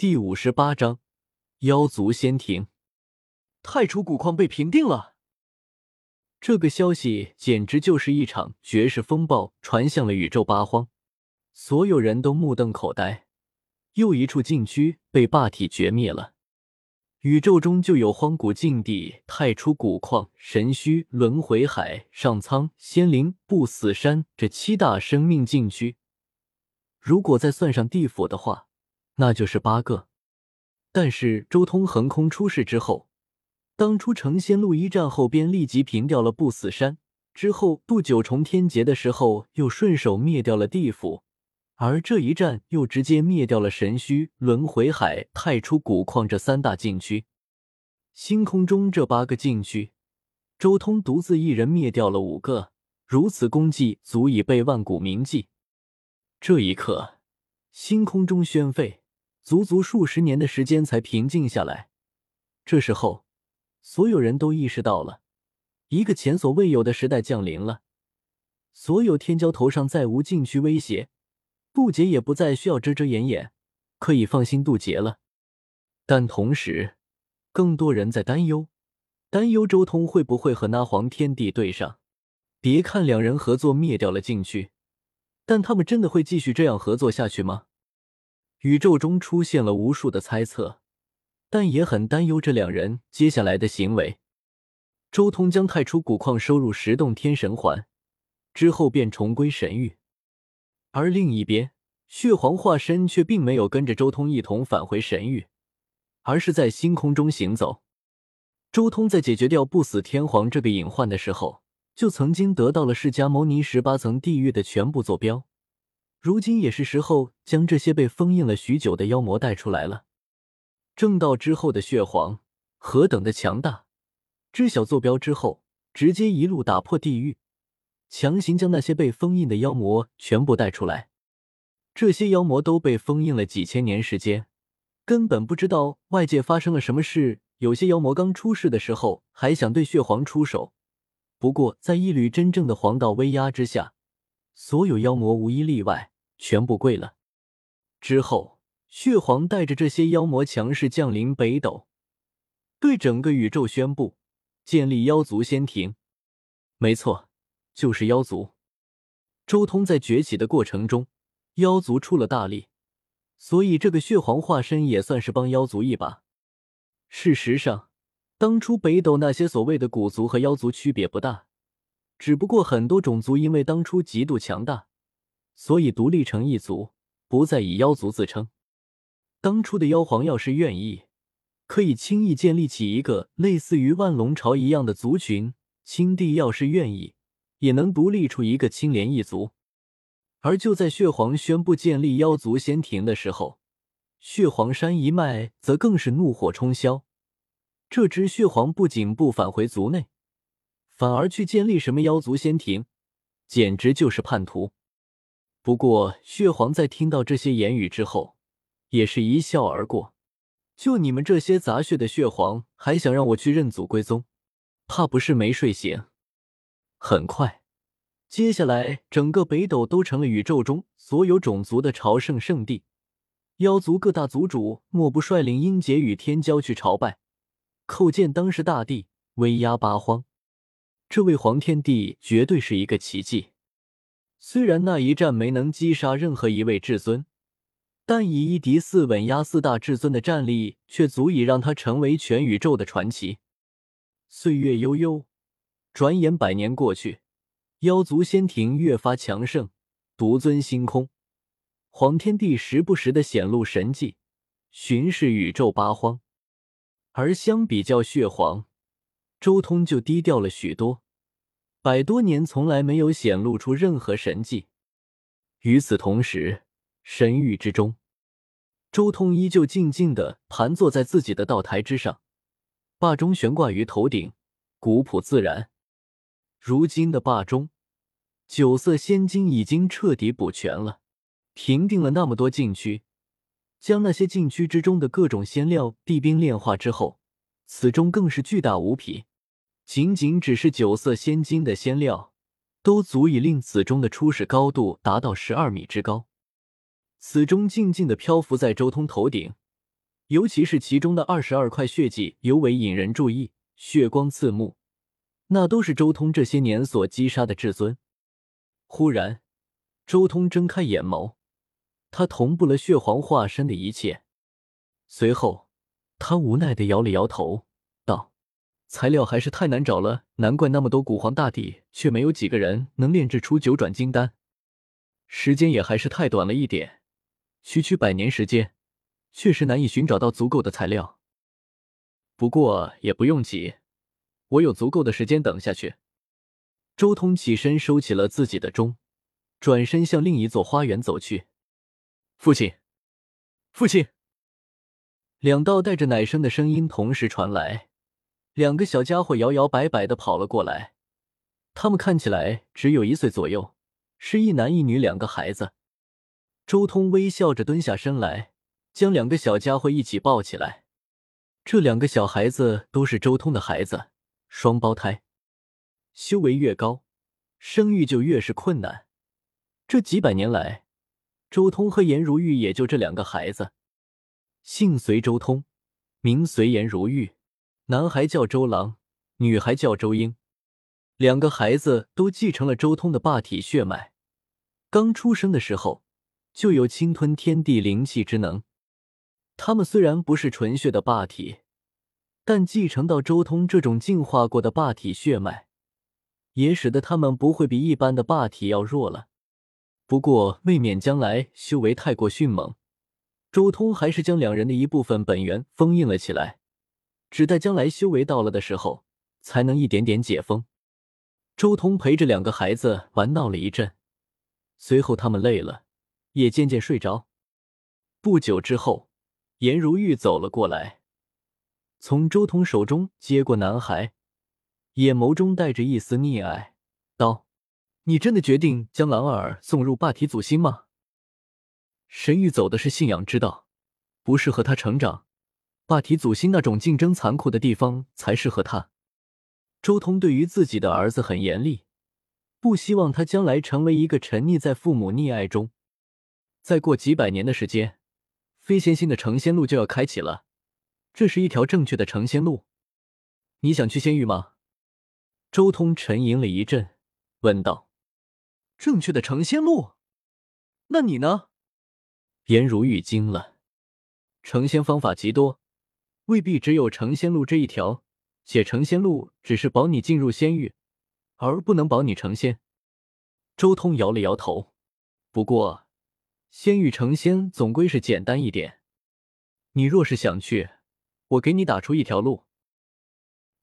第五十八章妖族仙庭，太初古矿被平定了。这个消息简直就是一场绝世风暴，传向了宇宙八荒，所有人都目瞪口呆。又一处禁区被霸体绝灭了。宇宙中就有荒古禁地、太初古矿、神虚、轮回海、上苍、仙灵、不死山这七大生命禁区。如果再算上地府的话，那就是八个。但是周通横空出世之后，当初成仙路一战后便立即平掉了不死山，之后渡九重天劫的时候又顺手灭掉了地府。而这一战又直接灭掉了神虚、轮回海、太初古矿这三大禁区，星空中这八个禁区，周通独自一人灭掉了五个，如此功绩足以被万古铭记。这一刻，星空中宣沸，足足数十年的时间才平静下来。这时候，所有人都意识到了，一个前所未有的时代降临了，所有天骄头上再无禁区威胁。渡劫也不再需要遮遮掩掩，可以放心渡劫了。但同时，更多人在担忧，担忧周通会不会和那黄天帝对上。别看两人合作灭掉了禁区，但他们真的会继续这样合作下去吗？宇宙中出现了无数的猜测，但也很担忧这两人接下来的行为。周通将太初古矿收入十洞天神环之后，便重归神域。而另一边，血皇化身却并没有跟着周通一同返回神域，而是在星空中行走。周通在解决掉不死天皇这个隐患的时候，就曾经得到了释迦牟尼十八层地狱的全部坐标。如今也是时候将这些被封印了许久的妖魔带出来了。正道之后的血皇何等的强大！知晓坐标之后，直接一路打破地狱。强行将那些被封印的妖魔全部带出来，这些妖魔都被封印了几千年时间，根本不知道外界发生了什么事。有些妖魔刚出世的时候还想对血皇出手，不过在一缕真正的黄道威压之下，所有妖魔无一例外全部跪了。之后，血皇带着这些妖魔强势降临北斗，对整个宇宙宣布建立妖族仙庭。没错。就是妖族，周通在崛起的过程中，妖族出了大力，所以这个血皇化身也算是帮妖族一把。事实上，当初北斗那些所谓的古族和妖族区别不大，只不过很多种族因为当初极度强大，所以独立成一族，不再以妖族自称。当初的妖皇要是愿意，可以轻易建立起一个类似于万龙朝一样的族群；青帝要是愿意。也能独立出一个青莲一族，而就在血皇宣布建立妖族仙庭的时候，血皇山一脉则更是怒火冲霄。这只血皇不仅不返回族内，反而去建立什么妖族仙庭，简直就是叛徒。不过血皇在听到这些言语之后，也是一笑而过。就你们这些杂血的血皇，还想让我去认祖归宗，怕不是没睡醒。很快，接下来整个北斗都成了宇宙中所有种族的朝圣圣地。妖族各大族主莫不率领阴劫与天骄去朝拜，叩见当时大帝，威压八荒。这位黄天帝绝对是一个奇迹。虽然那一战没能击杀任何一位至尊，但以一敌四稳压四大至尊的战力，却足以让他成为全宇宙的传奇。岁月悠悠。转眼百年过去，妖族仙庭越发强盛，独尊星空。黄天帝时不时的显露神迹，巡视宇宙八荒。而相比较血皇，周通就低调了许多，百多年从来没有显露出任何神迹。与此同时，神域之中，周通依旧静静的盘坐在自己的道台之上，霸钟悬挂于头顶，古朴自然。如今的霸中，九色仙金已经彻底补全了，平定了那么多禁区，将那些禁区之中的各种仙料地冰炼化之后，此中更是巨大无匹。仅仅只是九色仙金的仙料，都足以令此中的初始高度达到十二米之高。此中静静的漂浮在周通头顶，尤其是其中的二十二块血迹尤为引人注意，血光刺目，那都是周通这些年所击杀的至尊。忽然，周通睁开眼眸，他同步了血皇化身的一切。随后，他无奈的摇了摇头，：“材料还是太难找了，难怪那么多古皇大帝却没有几个人能炼制出九转金丹。时间也还是太短了一点，区区百年时间。”确实难以寻找到足够的材料，不过也不用急，我有足够的时间等下去。周通起身收起了自己的钟，转身向另一座花园走去。父亲，父亲！两道带着奶声的声音同时传来，两个小家伙摇摇摆摆的跑了过来。他们看起来只有一岁左右，是一男一女两个孩子。周通微笑着蹲下身来。将两个小家伙一起抱起来，这两个小孩子都是周通的孩子，双胞胎。修为越高，生育就越是困难。这几百年来，周通和颜如玉也就这两个孩子，姓随周通，名随颜如玉，男孩叫周郎，女孩叫周英。两个孩子都继承了周通的霸体血脉，刚出生的时候就有侵吞天地灵气之能。他们虽然不是纯血的霸体，但继承到周通这种进化过的霸体血脉，也使得他们不会比一般的霸体要弱了。不过，未免将来修为太过迅猛，周通还是将两人的一部分本源封印了起来，只待将来修为到了的时候，才能一点点解封。周通陪着两个孩子玩闹了一阵，随后他们累了，也渐渐睡着。不久之后。颜如玉走了过来，从周通手中接过男孩，眼眸中带着一丝溺爱，道：“你真的决定将兰儿送入霸体祖心吗？神域走的是信仰之道，不适合他成长。霸体祖心那种竞争残酷的地方才适合他。”周通对于自己的儿子很严厉，不希望他将来成为一个沉溺在父母溺爱中。再过几百年的时间。飞仙星的成仙路就要开启了，这是一条正确的成仙路。你想去仙域吗？周通沉吟了一阵，问道：“正确的成仙路？那你呢？”颜如玉惊了，成仙方法极多，未必只有成仙路这一条，且成仙路只是保你进入仙域，而不能保你成仙。周通摇了摇头，不过。仙域成仙总归是简单一点。你若是想去，我给你打出一条路。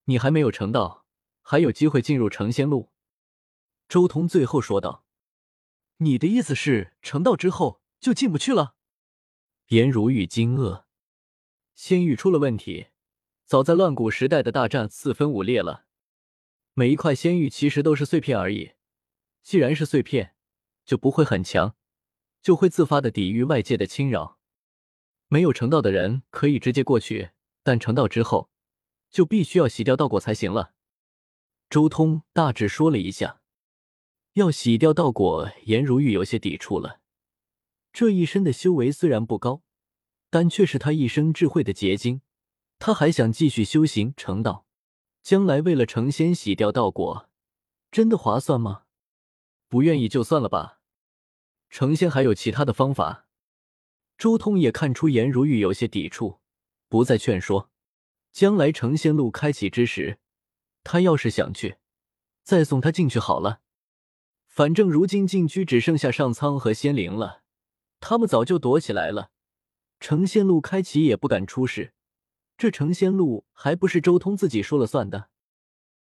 你还没有成道，还有机会进入成仙路。周通最后说道：“你的意思是，成道之后就进不去了？”颜如玉惊愕：“仙域出了问题，早在乱古时代的大战四分五裂了。每一块仙域其实都是碎片而已。既然是碎片，就不会很强。”就会自发的抵御外界的侵扰。没有成道的人可以直接过去，但成道之后就必须要洗掉道果才行了。周通大致说了一下，要洗掉道果，颜如玉有些抵触了。这一身的修为虽然不高，但却是他一生智慧的结晶。他还想继续修行成道，将来为了成仙洗掉道果，真的划算吗？不愿意就算了吧。成仙还有其他的方法。周通也看出颜如玉有些抵触，不再劝说。将来成仙路开启之时，他要是想去，再送他进去好了。反正如今禁区只剩下上苍和仙灵了，他们早就躲起来了。成仙路开启也不敢出事，这成仙路还不是周通自己说了算的。